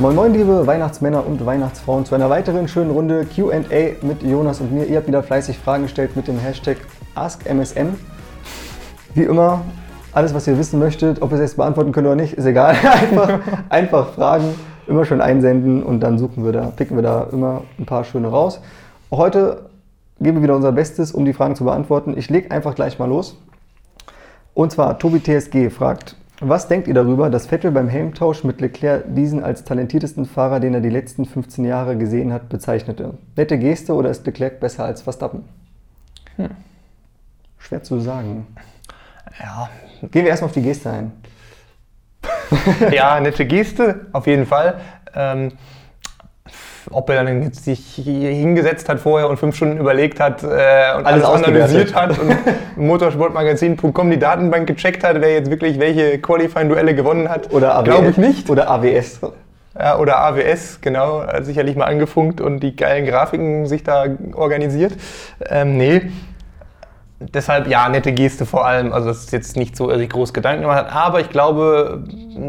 Moin Moin, liebe Weihnachtsmänner und Weihnachtsfrauen, zu einer weiteren schönen Runde QA mit Jonas und mir. Ihr habt wieder fleißig Fragen gestellt mit dem Hashtag AskMSM. Wie immer, alles, was ihr wissen möchtet, ob ihr es jetzt beantworten könnt oder nicht, ist egal. Einfach, einfach Fragen, immer schön einsenden und dann suchen wir da, picken wir da immer ein paar schöne raus. Heute geben wir wieder unser Bestes, um die Fragen zu beantworten. Ich lege einfach gleich mal los. Und zwar Tobi TSG fragt, was denkt ihr darüber, dass Vettel beim Helmtausch mit Leclerc diesen als talentiertesten Fahrer, den er die letzten 15 Jahre gesehen hat, bezeichnete? Nette Geste oder ist Leclerc besser als Verstappen? Hm. Schwer zu sagen. Ja. Gehen wir erstmal auf die Geste ein. ja, nette Geste, auf jeden Fall. Ähm, ob er dann jetzt sich hingesetzt hat vorher und fünf Stunden überlegt hat äh, und alles, alles analysiert hat und motorsportmagazin.com die Datenbank gecheckt hat, wer jetzt wirklich welche Qualifying-Duelle gewonnen hat. Oder AWS. Glaube ich nicht. Oder AWS. Ja, oder AWS, genau, sicherlich mal angefunkt und die geilen Grafiken sich da organisiert. Ähm, nee, deshalb ja, nette Geste vor allem. Also, das ist jetzt nicht so, dass ich groß Gedanken gemacht hat. Aber ich glaube,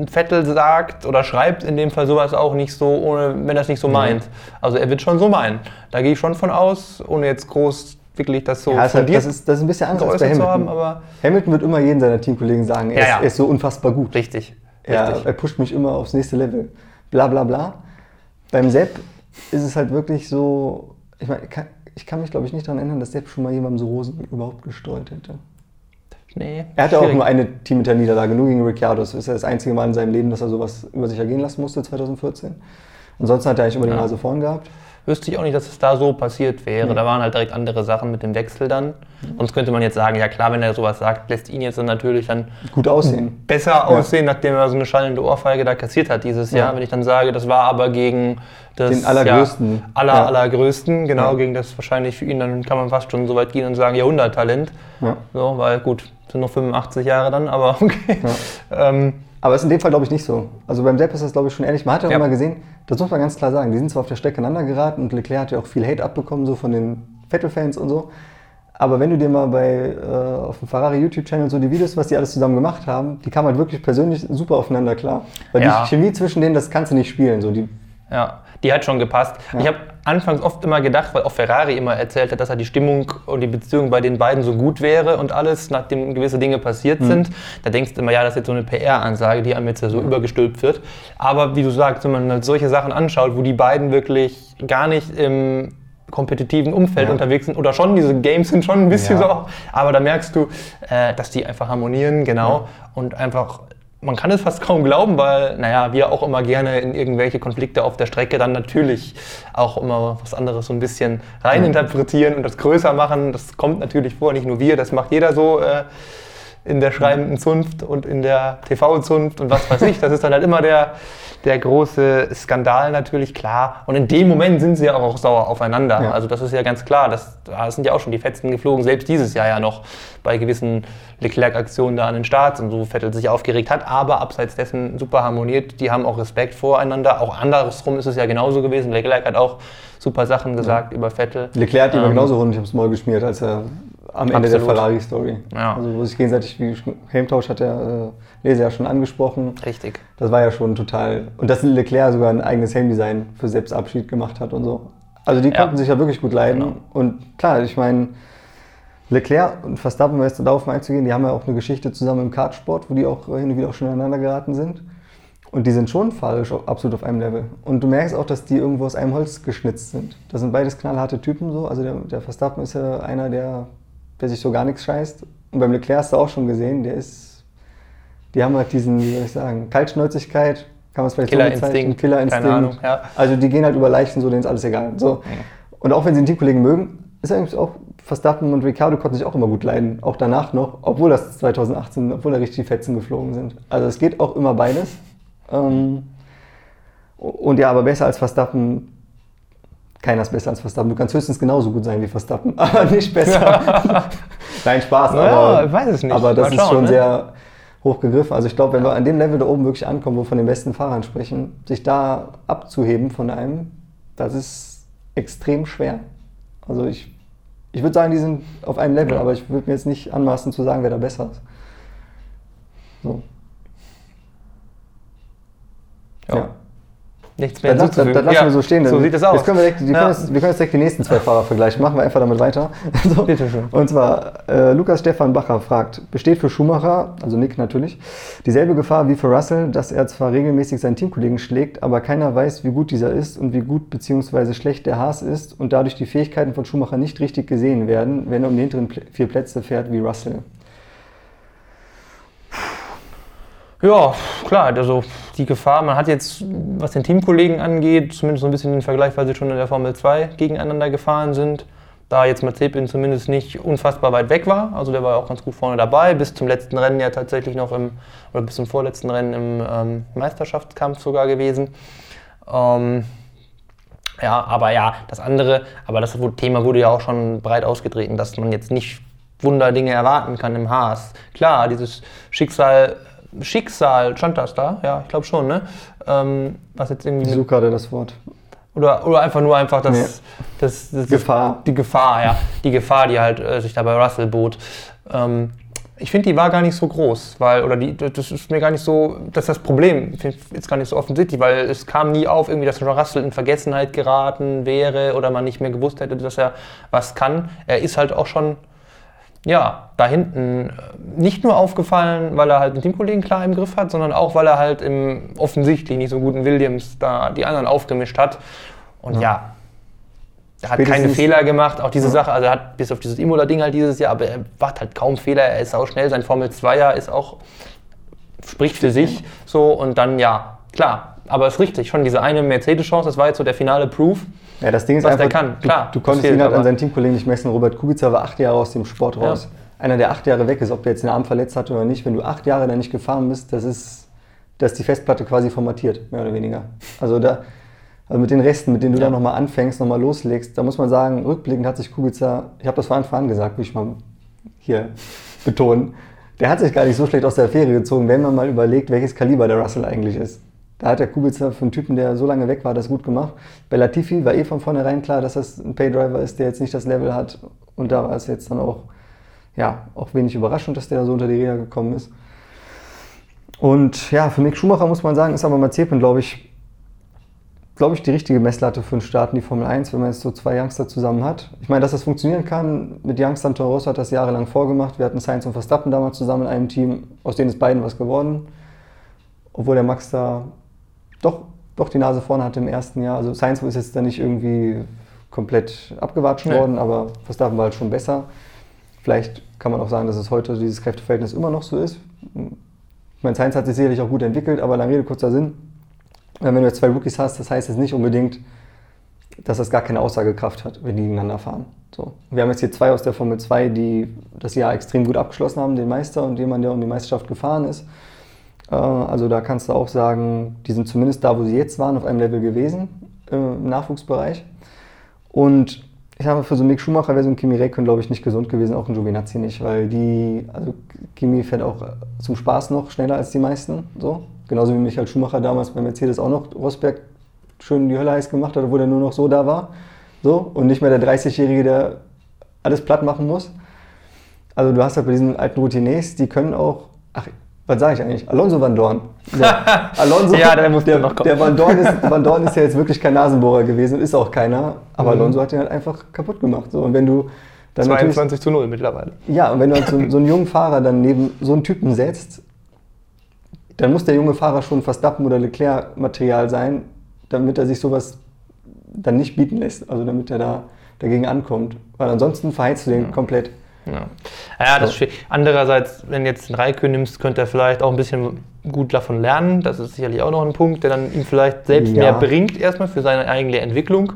Vettel sagt oder schreibt in dem Fall sowas auch nicht so, ohne, wenn er es nicht so meint. Also, er wird schon so meinen. Da gehe ich schon von aus, ohne jetzt groß wirklich das so ja, das, das, ist, das ist ein bisschen anders als bei Hamilton. Haben, aber Hamilton wird immer jeden seiner Teamkollegen sagen, er, ja, ja. Ist, er ist, so unfassbar gut. Richtig. Ja, Richtig. er pusht mich immer aufs nächste Level. Bla bla bla. Beim Sepp ist es halt wirklich so, ich meine, ich kann mich, glaube ich, nicht daran erinnern, dass Depp schon mal jemandem so Rosen überhaupt gestreut hätte. Nee. Er hatte auch nur eine Teamhinterniederlage, nur gegen Ricciardo. Das ist das einzige Mal in seinem Leben, dass er sowas über sich ergehen lassen musste, 2014. Ansonsten hat er eigentlich immer die Nase vorn gehabt wüsste ich auch nicht, dass es da so passiert wäre. Mhm. Da waren halt direkt andere Sachen mit dem Wechsel dann. Mhm. Sonst könnte man jetzt sagen, ja klar, wenn er sowas sagt, lässt ihn jetzt dann natürlich dann gut aussehen. Besser ja. aussehen, nachdem er so eine schallende Ohrfeige da kassiert hat dieses ja. Jahr. Wenn ich dann sage, das war aber gegen das Den allergrößten. Ja, aller, allergrößten, genau, gegen das wahrscheinlich für ihn, dann kann man fast schon so weit gehen und sagen, Jahrhunderttalent. Ja. So, weil gut, sind noch 85 Jahre dann, aber okay. Ähm, aber ist in dem Fall, glaube ich, nicht so. Also beim Depp ist das, glaube ich, schon ehrlich. Man hat ja auch immer gesehen, das muss man ganz klar sagen, die sind zwar auf der Strecke aneinander geraten und Leclerc hat ja auch viel Hate abbekommen, so von den Vettel-Fans und so. Aber wenn du dir mal bei, äh, auf dem Ferrari YouTube-Channel so die Videos, was die alles zusammen gemacht haben, die kamen halt wirklich persönlich super aufeinander klar. Weil ja. die Chemie zwischen denen, das kannst du nicht spielen. So die ja, die hat schon gepasst. Ja. Ich habe anfangs oft immer gedacht, weil auch Ferrari immer erzählt hat, dass halt die Stimmung und die Beziehung bei den beiden so gut wäre und alles, nachdem gewisse Dinge passiert mhm. sind. Da denkst du immer, ja, das ist jetzt so eine PR-Ansage, die einem jetzt ja so mhm. übergestülpt wird. Aber wie du sagst, wenn man halt solche Sachen anschaut, wo die beiden wirklich gar nicht im kompetitiven Umfeld ja. unterwegs sind oder schon, diese Games sind schon ein bisschen ja. so, aber da merkst du, äh, dass die einfach harmonieren, genau, und einfach man kann es fast kaum glauben, weil, naja, wir auch immer gerne in irgendwelche Konflikte auf der Strecke dann natürlich auch immer was anderes so ein bisschen reininterpretieren und das größer machen. Das kommt natürlich vor, nicht nur wir, das macht jeder so äh, in der schreibenden Zunft und in der TV-Zunft und was weiß ich. Das ist dann halt immer der, der große Skandal natürlich, klar. Und in dem Moment sind sie ja auch sauer aufeinander. Ja. Also das ist ja ganz klar. Das, da sind ja auch schon die Fetzen geflogen, selbst dieses Jahr ja noch bei gewissen Leclerc-Aktionen da an den Starts und so Vettel sich aufgeregt hat, aber abseits dessen super harmoniert. Die haben auch Respekt voreinander. Auch andersrum ist es ja genauso gewesen. Leclerc hat auch super Sachen gesagt ja. über Vettel. Leclerc hat ihm ähm, genauso rund aufs Maul geschmiert, als er am Ende Absolut. der Ferrari-Story. Ja. Also wo sich gegenseitig wie Helmtausch hat der äh, Leser ja schon angesprochen. Richtig. Das war ja schon total. Und dass Leclerc sogar ein eigenes Helmdesign für Selbstabschied gemacht hat und so. Also die ja. konnten sich ja wirklich gut leiden. Genau. Und klar, ich meine, Leclerc und Verstappen, um jetzt darauf mal einzugehen, die haben ja auch eine Geschichte zusammen im Kartsport, wo die auch hin und wieder auch schon aneinander geraten sind. Und die sind schon falsch, absolut auf einem Level. Und du merkst auch, dass die irgendwo aus einem Holz geschnitzt sind. Das sind beides knallharte Typen so. Also der, der Verstappen ist ja einer, der der sich so gar nichts scheißt. Und beim Leclerc hast du auch schon gesehen, der ist, die haben halt diesen, wie soll ich sagen, Kaltschnäuzigkeit, kann man es vielleicht Killerinstinkt, so bezeichnen, Killerinstinkt. Keine Ahnung, ja. Also die gehen halt über Leichen, so denen ist alles egal. So. Und auch wenn sie einen Teamkollegen mögen, ist eigentlich auch Verstappen und Ricardo konnten sich auch immer gut leiden, auch danach noch, obwohl das 2018, obwohl da richtig die Fetzen geflogen sind. Also es geht auch immer beides. Ähm, und ja, aber besser als Verstappen keiner ist besser als Verstappen. Du kannst höchstens genauso gut sein wie Verstappen, aber nicht besser. Nein, Spaß. Aber, ich weiß es nicht. Aber das schauen, ist schon ne? sehr hoch gegriffen. Also ich glaube, wenn wir an dem Level da oben wirklich ankommen, wo wir von den besten Fahrern sprechen, sich da abzuheben von einem, das ist extrem schwer. Also ich, ich würde sagen, die sind auf einem Level, ja. aber ich würde mir jetzt nicht anmaßen zu sagen, wer da besser ist. So. ja. ja. Nichts mehr Das, das, das, lassen Ja, wir so stehen. So sieht es aus. Jetzt können wir, direkt, wir, Ja. können jetzt, wir können jetzt direkt die nächsten zwei Fahrer vergleichen. Machen wir einfach damit weiter. So. Bitte schön. Und zwar, äh, Lukas Stefan Bacher fragt, besteht für Schumacher, also Nick natürlich, dieselbe Gefahr wie für Russell, dass er zwar regelmäßig seinen Teamkollegen schlägt, aber keiner weiß, wie gut dieser ist und wie gut bzw. schlecht der Haas ist und dadurch die Fähigkeiten von Schumacher nicht richtig gesehen werden, wenn er um die hinteren Pl- vier Plätze fährt wie Russell. Ja, klar, also die Gefahr, man hat jetzt, was den Teamkollegen angeht, zumindest so ein bisschen den Vergleich, weil sie schon in der Formel 2 gegeneinander gefahren sind. Da jetzt Mazepin zumindest nicht unfassbar weit weg war, also der war auch ganz gut vorne dabei, bis zum letzten Rennen ja tatsächlich noch im, oder bis zum vorletzten Rennen im ähm, Meisterschaftskampf sogar gewesen. Ähm, ja, aber ja, das andere, aber das Thema wurde ja auch schon breit ausgetreten, dass man jetzt nicht Wunderdinge erwarten kann im Haas. Klar, dieses Schicksal, Schicksal, stand das da? Ja, ich glaube schon, ne? Ähm, was jetzt irgendwie. Ich suche gerade das Wort. Oder, oder einfach nur einfach das, Nee. das, das, Gefahr. Die Gefahr, ja. Die Gefahr, die halt äh, sich da bei Russell bot. Ähm, ich finde, die war gar nicht so groß, weil, oder die, das ist mir gar nicht so, das ist das Problem, ist gar nicht so offensichtlich, weil es kam nie auf, irgendwie, dass Russell in Vergessenheit geraten wäre oder man nicht mehr gewusst hätte, dass er was kann. Er ist halt auch schon, ja, da hinten äh, nicht nur aufgefallen, weil er halt einen Teamkollegen klar im Griff hat, sondern auch, weil er halt im offensichtlich nicht so guten Williams da die anderen aufgemischt hat. Und ja, er hat keine Spätestens- Fehler gemacht, auch diese Sache, also er hat bis auf dieses Imola-Ding halt dieses Jahr, aber er macht halt kaum Fehler, er ist auch schnell, sein Formel 2er ist auch, spricht für sich so und dann ja, klar, aber es ist richtig, schon diese eine Mercedes-Chance, das war jetzt so der finale Proof. Ja, das Ding ist Was der einfach, kann, du, klar, du das konntest ihn halt an seinen Teamkollegen nicht messen. Robert Kubica war acht Jahre aus dem Sport Ja. raus. Einer, der acht Jahre weg ist, ob der jetzt den Arm verletzt hat oder nicht, wenn du acht Jahre da nicht gefahren bist, das ist, da ist die Festplatte quasi formatiert, mehr oder weniger. Also da, also mit den Resten, mit denen du Ja. da nochmal anfängst, nochmal loslegst, da muss man sagen, rückblickend hat sich Kubica, ich habe das von Anfang an gesagt, will ich mal hier betonen, der hat sich gar nicht so schlecht aus der Affäre gezogen, wenn man mal überlegt, welches Kaliber der Russell eigentlich ist. Da hat der Kubica für einen Typen, der so lange weg war, das gut gemacht. Bei Latifi war eh von vornherein klar, dass das ein Paydriver ist, der jetzt nicht das Level hat. Und da war es jetzt dann auch, ja, auch wenig überraschend, dass der da so unter die Räder gekommen ist. Und ja, für Mick Schumacher muss man sagen, ist aber Mazepin, glaube ich, glaube ich, die richtige Messlatte für einen Start in die Formel 1, wenn man jetzt so zwei Youngster zusammen hat. Ich meine, dass das funktionieren kann, mit Youngstern Toro Rosso hat das jahrelang vorgemacht. Wir hatten Sainz und Verstappen damals zusammen in einem Team, aus denen ist beiden was geworden. Obwohl der Max da doch, doch die Nase vorne hatte im ersten Jahr. Also Sainz ist jetzt da nicht irgendwie komplett abgewatscht Nee. worden, aber Verstappen war halt schon besser. Vielleicht kann man auch sagen, dass es heute dieses Kräfteverhältnis immer noch so ist. Ich meine, Sainz hat sich sicherlich auch gut entwickelt, aber lange Rede, kurzer Sinn. Wenn du jetzt zwei Rookies hast, das heißt jetzt nicht unbedingt, dass das gar keine Aussagekraft hat, wenn die gegeneinander fahren. So. Wir haben jetzt hier zwei aus der Formel 2, die das Jahr extrem gut abgeschlossen haben, den Meister und jemand, der um die Meisterschaft gefahren ist. Äh, Also da kannst du auch sagen, die sind zumindest da, wo sie jetzt waren, auf einem Level gewesen äh, im Nachwuchsbereich. Und ich habe für so einen Mick Schumacher wäre so ein Kimi Räikkönen, glaube ich, nicht gesund gewesen, auch ein Giovinazzi nicht, weil die, also Kimi fährt auch zum Spaß noch schneller als die meisten, so. Genauso wie Michael Schumacher damals bei Mercedes auch noch Rosberg schön die Hölle heiß gemacht hat, obwohl er nur noch so da war, so. Und nicht mehr der 30-Jährige, der alles platt machen muss. Also du hast halt bei diesen alten Routiniers, die können auch, ach, was sage ich eigentlich? Alonso Van Dorn. Der, Alonso, Ja, der musste der, noch kommen. der Van, Dorn ist, Van Dorn ist ja jetzt wirklich kein Nasenbohrer gewesen und ist auch keiner. Aber Mhm. Alonso hat ihn halt einfach kaputt gemacht. So. Und wenn du dann natürlich, 22 zu 0 mittlerweile. ja, und wenn du halt so, so einen jungen Fahrer dann neben so einen Typen setzt, dann muss der junge Fahrer schon Verstappen oder Leclerc-Material sein, damit er sich sowas dann nicht bieten lässt. Also damit er da dagegen ankommt. Weil ansonsten verheizt du den komplett. Ja, ja das ist So. schwierig. Andererseits, wenn du jetzt einen Raikön nimmst, könnte er vielleicht auch ein bisschen gut davon lernen. Das ist sicherlich auch noch ein Punkt, der dann ihm vielleicht selbst Ja. mehr bringt, erstmal für seine eigene Entwicklung.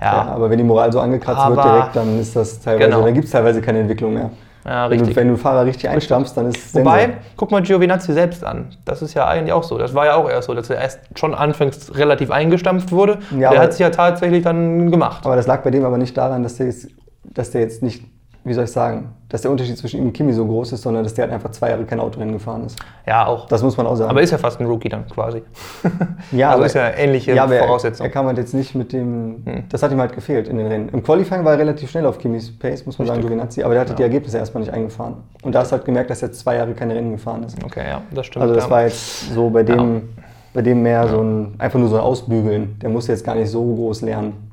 Ja, aber wenn die Moral so angekratzt wird direkt, dann ist das teilweise, Genau. dann gibt es teilweise keine Entwicklung mehr. Ja, wenn, du, richtig. wenn du einen Fahrer richtig einstampfst, dann ist Wobei, Sense. guck mal Giovinazzi selbst an. Das ist ja eigentlich auch so. Das war ja auch erst so, dass er erst schon anfangs relativ eingestampft wurde. Ja, der hat es ja tatsächlich dann gemacht. Aber das lag bei dem aber nicht daran, dass der jetzt, dass der jetzt nicht, wie soll ich sagen, dass der Unterschied zwischen ihm und Kimi so groß ist, sondern dass der halt einfach zwei Jahre kein Autorennen gefahren ist. Ja, auch. Das muss man auch sagen. aber ist ja fast ein Rookie dann quasi. ja, also aber- ist ja ähnliche ja, aber er- Voraussetzung. Er kam halt jetzt nicht mit dem. Hm. Das hat ihm halt gefehlt in den Rennen. Im Qualifying war er relativ schnell auf Kimis Pace, muss man sagen, Richtig. Giovinazzi, aber der hat Ja. die Ergebnisse erstmal nicht eingefahren. Und da hast du halt gemerkt, dass er zwei Jahre keine Rennen gefahren ist. Okay, ja, das stimmt. Also das ja. war jetzt so bei dem, bei dem mehr so ein, einfach nur so ein Ausbügeln. Der muss jetzt gar nicht so groß lernen.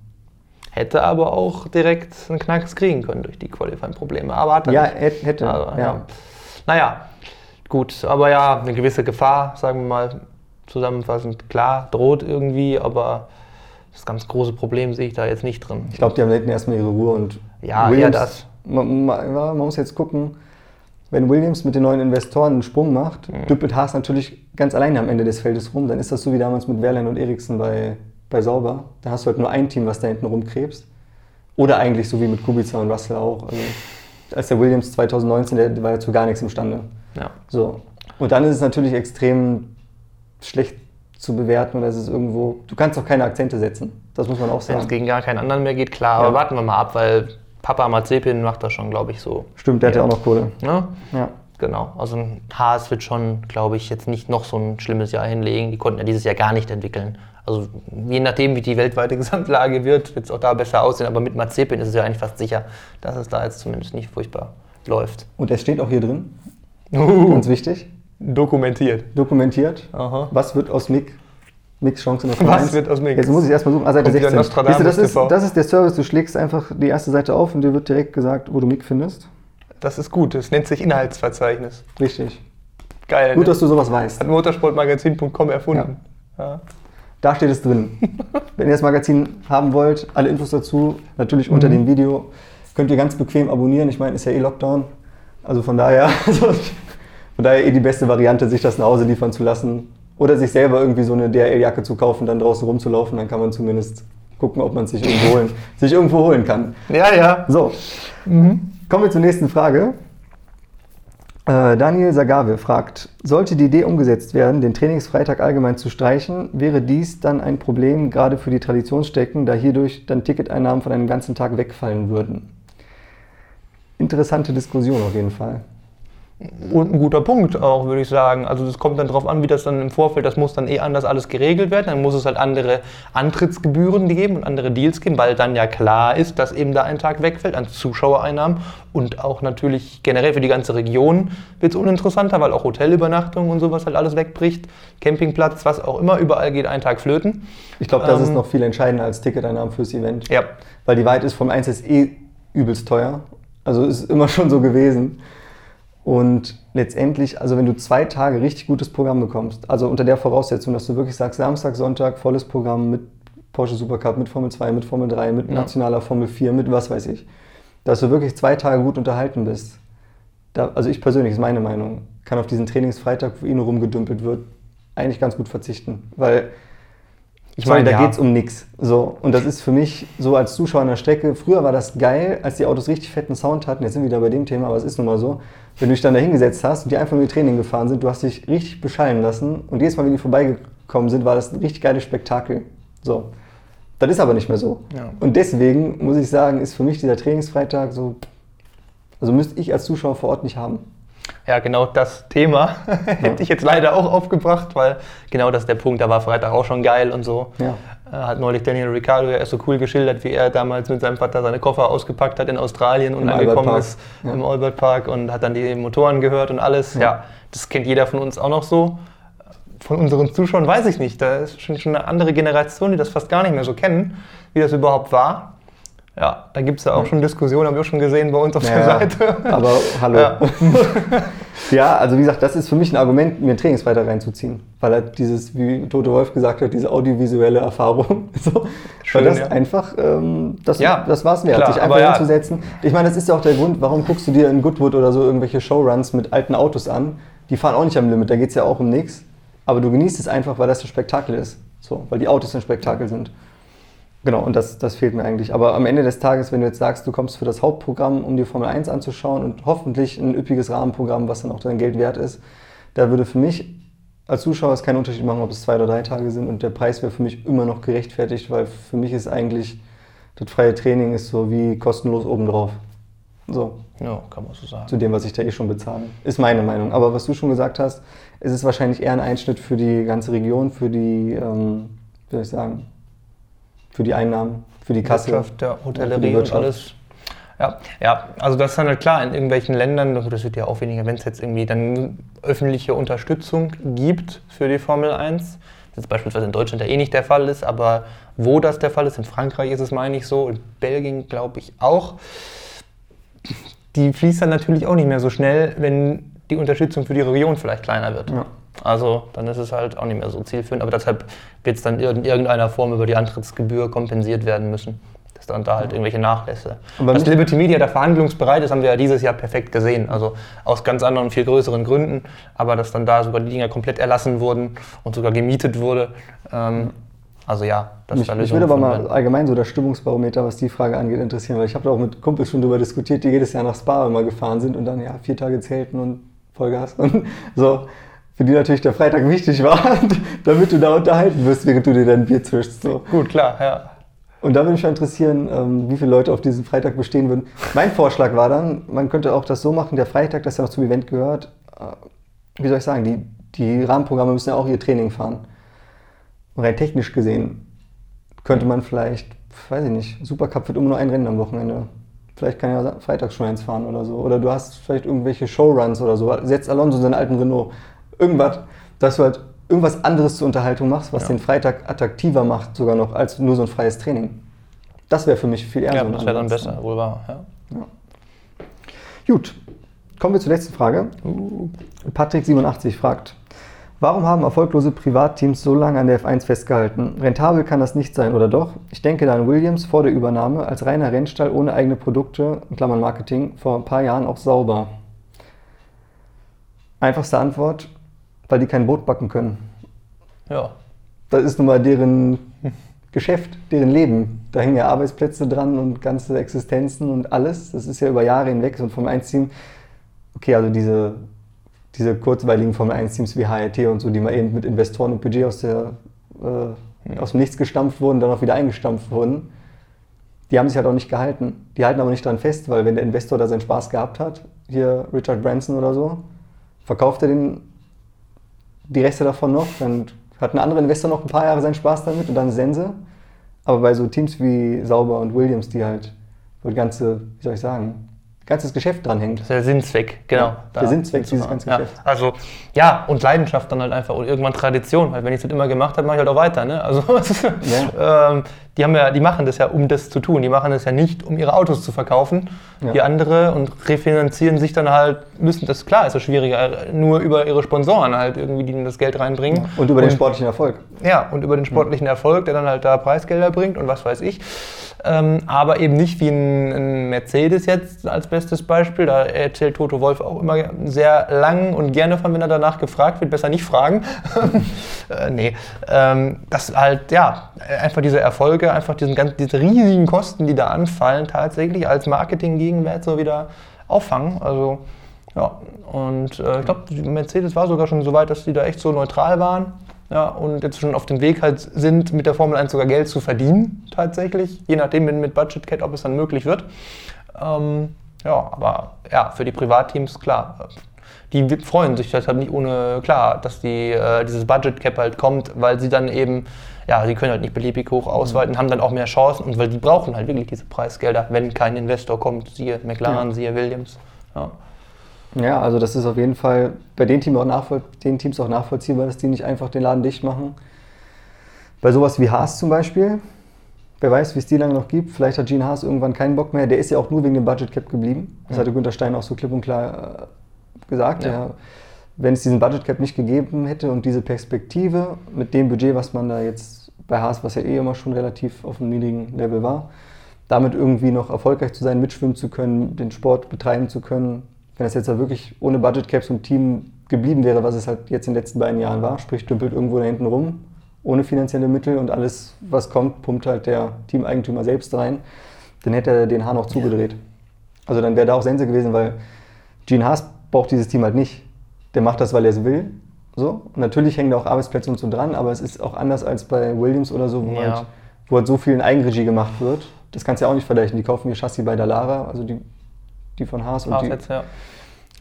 Hätte aber auch direkt einen Knacks kriegen können durch die Qualifying-Probleme. Aber hat er Ja, nicht. hätte. Also, ja. ja. Naja, gut, aber ja, eine gewisse Gefahr, sagen wir mal zusammenfassend, klar, droht irgendwie, aber das ganz große Problem sehe ich da jetzt nicht drin. Ich glaube, die haben hinten erstmal ihre Ruhe und Ja, eher das. Man, man, man muss jetzt gucken, wenn Williams mit den neuen Investoren einen Sprung macht, Mhm. düppelt Haas natürlich ganz alleine am Ende des Feldes rum. Dann ist das so wie damals mit Wehrlein und Eriksen bei, bei Sauber. Da hast du halt nur ein Team, was da hinten rumkrebst. Oder eigentlich so wie mit Kubica und Russell auch. Also, als der Williams 2019, der, war ja zu gar nichts imstande. Ja. So. Und dann ist es natürlich extrem schlecht zu bewerten oder es ist irgendwo. Du kannst auch keine Akzente setzen. Das muss man auch Wenn es sagen. gegen gar keinen anderen mehr geht, klar, aber Ja. warten wir mal ab, weil Papa Mazepin macht das schon, glaube ich, so. Stimmt, der hat ja auch noch Kohle. Ne? Ja. Genau, also ein Haas wird schon, glaube ich, jetzt nicht noch so ein schlimmes Jahr hinlegen. Die konnten ja dieses Jahr gar nicht entwickeln. Also je nachdem, wie die weltweite Gesamtlage wird, wird es auch da besser aussehen. Aber mit Mazepin ist es ja eigentlich fast sicher, dass es da jetzt zumindest nicht furchtbar läuft. Und es steht auch hier drin, Uh, ganz wichtig, dokumentiert. dokumentiert. Aha. Was wird aus Mick? Micks Chance in der Formel Was 1? wird aus Mick? Jetzt muss ich erstmal suchen. Ah, Seite Kommt wieder 16. Nostradamus Siehst du, das, ist, das ist der Service. Du schlägst einfach die erste Seite auf und dir wird direkt gesagt, wo du Mick findest. Das ist gut, das nennt sich Inhaltsverzeichnis. Richtig. Geil. Gut, ne? dass du sowas weißt. Hat motorsportmagazin.com erfunden. Ja. Da steht es drin. Wenn ihr das Magazin haben wollt, alle Infos dazu, natürlich unter dem Video. Könnt ihr ganz bequem abonnieren. Ich meine, ist ja eh Lockdown. Also von daher, also von daher eh die beste Variante, sich das nach Hause liefern zu lassen. Oder sich selber irgendwie so eine DRL-Jacke zu kaufen, dann draußen rumzulaufen. Dann kann man zumindest gucken, ob man es sich irgendwo holen, sich irgendwo holen kann. ja, ja. So, kommen wir zur nächsten Frage. Äh, Daniel Sagave fragt, sollte die Idee umgesetzt werden, den Trainingsfreitag allgemein zu streichen, wäre dies dann ein Problem gerade für die Traditionsstecken, da hierdurch dann Ticketeinnahmen von einem ganzen Tag wegfallen würden? Interessante Diskussion auf jeden Fall. Und ein guter Punkt auch, würde ich sagen. Also das kommt dann darauf an, wie das dann im Vorfeld, das muss dann eh anders alles geregelt werden. Dann muss es halt andere Antrittsgebühren geben und andere Deals geben, weil dann ja klar ist, dass eben da ein Tag wegfällt an Zuschauereinnahmen und auch natürlich generell für die ganze Region wird es uninteressanter, weil auch Hotelübernachtungen und sowas halt alles wegbricht. Campingplatz, was auch immer, überall geht ein Tag flöten. Ich glaube, das ist Ähm, noch viel entscheidender als Ticketeinnahmen fürs Event. Ja, Weil die Weite ist vom 1 ist eh übelst teuer. Also ist immer schon so gewesen. Und letztendlich, also wenn du zwei Tage richtig gutes Programm bekommst, also unter der Voraussetzung, dass du wirklich sagst, Samstag, Sonntag, volles Programm mit Porsche Supercup, mit Formel 2, mit Formel 3, mit Ja. nationaler Formel 4, mit was weiß ich, dass du wirklich zwei Tage gut unterhalten bist. Da, also ich persönlich, ist meine Meinung, kann auf diesen Trainingsfreitag, wo eh nur rumgedümpelt wird, eigentlich ganz gut verzichten. Weil ich meine, da ja. geht's um nichts. So, und das ist für mich so als Zuschauer an der Strecke. Früher war das geil, als die Autos richtig fetten Sound hatten. Jetzt sind wir wieder bei dem Thema, aber es ist nun mal so. Wenn du dich dann da hingesetzt hast und die einfach nur die Training gefahren sind, du hast dich richtig beschallen lassen. Und jedes Mal, wenn die vorbeigekommen sind, war das ein richtig geiles Spektakel. So. Das ist aber nicht mehr so. Ja. Und deswegen muss ich sagen, ist für mich dieser Trainingsfreitag so. Also müsste ich als Zuschauer vor Ort nicht haben. Ja, genau das Thema hätte ich jetzt leider auch aufgebracht, weil genau das ist der Punkt, da war Freitag auch schon geil und so. Ja. Äh, Hat neulich Daniel Ricciardo ja erst so cool geschildert, wie er damals mit seinem Vater seine Koffer ausgepackt hat in Australien und Im angekommen Albert Park. ist Ja. im Albert Park und hat dann die Motoren gehört und alles. Ja. Ja. das kennt jeder von uns auch noch so. Von unseren Zuschauern weiß ich nicht. Da ist schon eine andere Generation, die das fast gar nicht mehr so kennen, wie das überhaupt war. Ja, da gibt es ja auch schon Diskussionen, habe ich auch schon gesehen bei uns auf der Ja, Seite. Aber hallo. Ja. Ja. also wie gesagt, das ist für mich ein Argument, mir einen Trainingsfreitag reinzuziehen. Weil halt dieses, wie Tote Wolf gesagt hat, diese audiovisuelle Erfahrung. So, Schön, weil das ja. einfach, ähm, das, Ja, das war es wert, klar, sich einfach hinzusetzen. Ich meine, das ist ja auch der Grund, warum guckst du dir in Goodwood oder so irgendwelche Showruns mit alten Autos an. Die fahren auch nicht am Limit, da geht es ja auch um nichts. Aber du genießt es einfach, weil das ein Spektakel ist. So, weil die Autos ein Spektakel sind. Genau, und das, das fehlt mir eigentlich. Aber am Ende des Tages, wenn du jetzt sagst, du kommst für das Hauptprogramm, um die Formel 1 anzuschauen und hoffentlich ein üppiges Rahmenprogramm, was dann auch dein Geld wert ist, da würde für mich als Zuschauer es keinen Unterschied machen, ob es zwei oder drei Tage sind und der Preis wäre für mich immer noch gerechtfertigt, weil für mich ist eigentlich das freie Training ist so wie kostenlos obendrauf. So, Ja, kann man so sagen. zu dem, was ich da eh schon bezahle. Ist meine Meinung. Aber was du schon gesagt hast, ist es wahrscheinlich eher ein Einschnitt für die ganze Region, für die, ähm, wie soll ich sagen, für die Einnahmen, für die Kasse. Wirtschaft, ja, Hotellerie und alles. Ja, ja, also das ist dann halt klar, in irgendwelchen Ländern, das wird ja auch weniger, wenn es jetzt irgendwie dann öffentliche Unterstützung gibt für die Formel 1. Das jetzt beispielsweise in Deutschland ja eh nicht der Fall ist, aber wo das der Fall ist, in Frankreich ist es, meine ich, so, in Belgien glaube ich auch, die fließt dann natürlich auch nicht mehr so schnell, wenn die Unterstützung für die Region vielleicht kleiner wird. Ja. Also dann ist es halt auch nicht mehr so zielführend, aber deshalb wird es dann in irgendeiner Form über die Antrittsgebühr kompensiert werden müssen dass dann da halt irgendwelche Nachlässe. Aber Dass Liberty Media da verhandlungsbereit ist, haben wir ja dieses Jahr perfekt gesehen. Also aus ganz anderen, viel größeren Gründen. Aber dass dann da sogar die Dinger komplett erlassen wurden und sogar gemietet wurde. Ähm, also ja, das mich, mich würde aber mal allgemein so das Stimmungsbarometer, was die Frage angeht, interessieren, weil ich habe da auch mit Kumpels schon darüber diskutiert, die jedes Jahr nach Spa immer gefahren sind und dann ja vier Tage zelten und Vollgas und so. Für die natürlich der Freitag wichtig war, damit du da unterhalten wirst, während du dir dein Bier zwischst. So. Gut, klar, ja. Und da würde mich mal interessieren, ähm, wie viele Leute auf diesen Freitag bestehen würden. Mein Vorschlag war dann, man könnte auch das so machen, der Freitag, das ja noch zum Event gehört, äh, wie soll ich sagen, die, die Rahmenprogramme müssen ja auch ihr Training fahren. Und rein technisch gesehen könnte man vielleicht, weiß ich nicht, Supercup wird immer nur ein Rennen am Wochenende. Vielleicht kann ja freitags schon eins fahren oder so. Oder du hast vielleicht irgendwelche Showruns oder so. Setzt Alonso in seinen alten Renault. Irgendwas, dass du halt irgendwas anderes zur Unterhaltung machst, was ja. den Freitag attraktiver macht, sogar noch als nur so ein freies Training. Das wäre für mich viel eher ja, so das wäre dann besser, wohl wahr. Ja. ja. Gut, kommen wir zur letzten Frage. Uh. Patrick87 fragt, warum haben erfolglose Privatteams so lange an der F1 festgehalten? Rentabel kann das nicht sein, oder doch? Ich denke da an Williams vor der Übernahme als reiner Rennstall ohne eigene Produkte, in Klammern Marketing, vor ein paar Jahren auch sauber. Einfachste Antwort, weil die kein Brot backen können. Ja. Das ist nun mal deren Geschäft, deren Leben. Da hängen ja Arbeitsplätze dran und ganze Existenzen und alles. Das ist ja über Jahre hinweg so vom 1-Team. Okay, also diese, diese kurzweiligen Formel 1-Teams wie HRT und so, die mal eben mit Investoren und Budget aus, der, äh, aus dem Nichts gestampft wurden, dann auch wieder eingestampft wurden, die haben sich halt auch nicht gehalten. Die halten aber nicht dran fest, weil wenn der Investor da seinen Spaß gehabt hat, hier Richard Branson oder so, verkauft er den die Reste davon noch. Dann hat ein anderer Investor noch ein paar Jahre seinen Spaß damit und dann Sense. Aber bei so Teams wie Sauber und Williams, die halt, die ganze, wie soll ich sagen, ganzes Geschäft dranhängt. Das ist der Sinnzweck, genau. Ja, der Sinnzweck dieses ganzen Geschäft. Ja, also, ja, und Leidenschaft dann halt einfach und irgendwann Tradition, weil wenn ich das immer gemacht habe, mache ich halt auch weiter. Ne? Also, ja. ähm, die, haben ja, die machen das ja, um das zu tun. Die machen das ja nicht, um ihre Autos zu verkaufen, ja. wie andere und refinanzieren sich dann halt, müssen das, klar ist das schwieriger, nur über ihre Sponsoren halt irgendwie, die das Geld reinbringen. Und über und, den sportlichen Erfolg. Ja, und über den sportlichen Erfolg, der dann halt da Preisgelder bringt und was weiß ich. Ähm, aber eben nicht wie ein, ein, Mercedes jetzt als bestes Beispiel. Da erzählt Toto Wolf auch immer sehr lang und gerne von, wenn er danach gefragt wird, besser nicht fragen. äh, nee, ähm, das halt, ja, einfach diese Erfolge, einfach diesen, ganz, diese riesigen Kosten, die da anfallen, tatsächlich als Marketing-Gegenwert so wieder auffangen. Also, ja, und äh, ich glaube, Mercedes war sogar schon so weit, dass die da echt so neutral waren ja, und jetzt schon auf dem Weg halt sind, mit der Formel 1 sogar Geld zu verdienen, tatsächlich, je nachdem mit Budget Cat, ob es dann möglich wird. Ähm, ja, aber ja, für die Privatteams, klar, die freuen sich deshalb nicht ohne, klar, dass die, äh, dieses Budget Cap halt kommt, weil sie dann eben, ja, sie können halt nicht beliebig hoch ausweiten, mhm. haben dann auch mehr Chancen und weil die brauchen halt wirklich diese Preisgelder, wenn kein Investor kommt, siehe McLaren, ja. siehe Williams. Ja. Ja, also das ist auf jeden Fall bei den, Team auch den Teams auch nachvollziehbar, dass die nicht einfach den Laden dicht machen. Bei sowas wie Haas zum Beispiel, wer weiß, wie es die lange noch gibt, vielleicht hat Gene Haas irgendwann keinen Bock mehr. Der ist ja auch nur wegen dem Budget Cap geblieben. Das ja. hatte Günter Stein auch so klipp und klar äh, gesagt. Ja. Ja, wenn es diesen Budget Cap nicht gegeben hätte und diese Perspektive mit dem Budget, was man da jetzt bei Haas, was ja eh immer schon relativ auf einem niedrigen Level war, damit irgendwie noch erfolgreich zu sein, mitschwimmen zu können, den Sport betreiben zu können, wenn das jetzt ja wirklich ohne Budget Caps und Team geblieben wäre, was es halt jetzt in den letzten beiden Jahren war, sprich dümpelt irgendwo da hinten rum, ohne finanzielle Mittel und alles, was kommt, pumpt halt der Teameigentümer selbst rein, dann hätte er den Hahn auch zugedreht. Also dann wäre da auch Sense gewesen, weil Gene Haas braucht dieses Team halt nicht. Der macht das, weil er es will. So. Und natürlich hängen da auch Arbeitsplätze und so dran, aber es ist auch anders als bei Williams oder so, wo, ja. halt, wo halt so viel in Eigenregie gemacht wird. Das kannst du ja auch nicht vergleichen. Die kaufen ihr Chassis bei Dallara, also die die von Haas und, Haas die, jetzt, ja.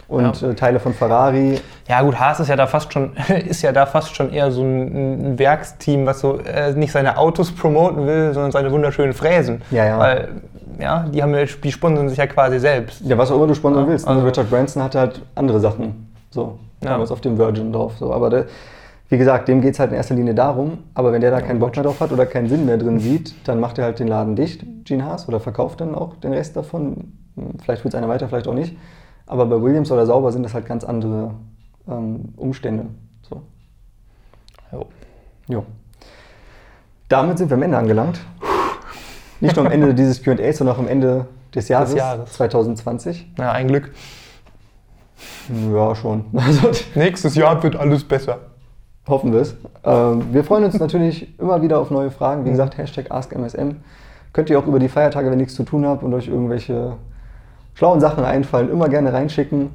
und ja. Äh, Teile von Ferrari. Ja gut, Haas ist ja da fast schon, ist ja da fast schon eher so ein, ein Werksteam, was so äh, nicht seine Autos promoten will, sondern seine wunderschönen Fräsen. Ja, ja. Weil, ja, die, haben, die sponsern sich ja quasi selbst. Ja, was auch immer du sponsern ja, willst. Ne? Also Richard Branson hatte halt andere Sachen. So, damals auf dem Virgin drauf. So. Aber der, wie gesagt, dem geht es halt in erster Linie darum, aber wenn der da keinen Bock mehr drauf hat oder keinen Sinn mehr drin sieht, dann macht er halt den Laden dicht, Gene Haas, oder verkauft dann auch den Rest davon. Vielleicht wird es einer weiter, vielleicht auch nicht. Aber bei Williams oder Sauber sind das halt ganz andere ähm, Umstände. So. Jo. Jo. Damit sind wir am Ende angelangt. Nicht nur am Ende dieses QA, sondern auch am Ende des Jahres, Jahres. 2020. Na, ein Glück. Ja, schon. Also, Nächstes Jahr wird alles besser. hoffen wir es. Ähm, wir freuen uns natürlich immer wieder auf neue Fragen. Wie gesagt, Hashtag AskMSM. Könnt ihr auch über die Feiertage, wenn ihr nichts zu tun habt und euch irgendwelche schlauen Sachen einfallen, immer gerne reinschicken.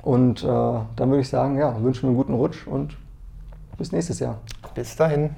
Und äh, dann würde ich sagen, ja, wünschen einen guten Rutsch und bis nächstes Jahr. Bis dahin.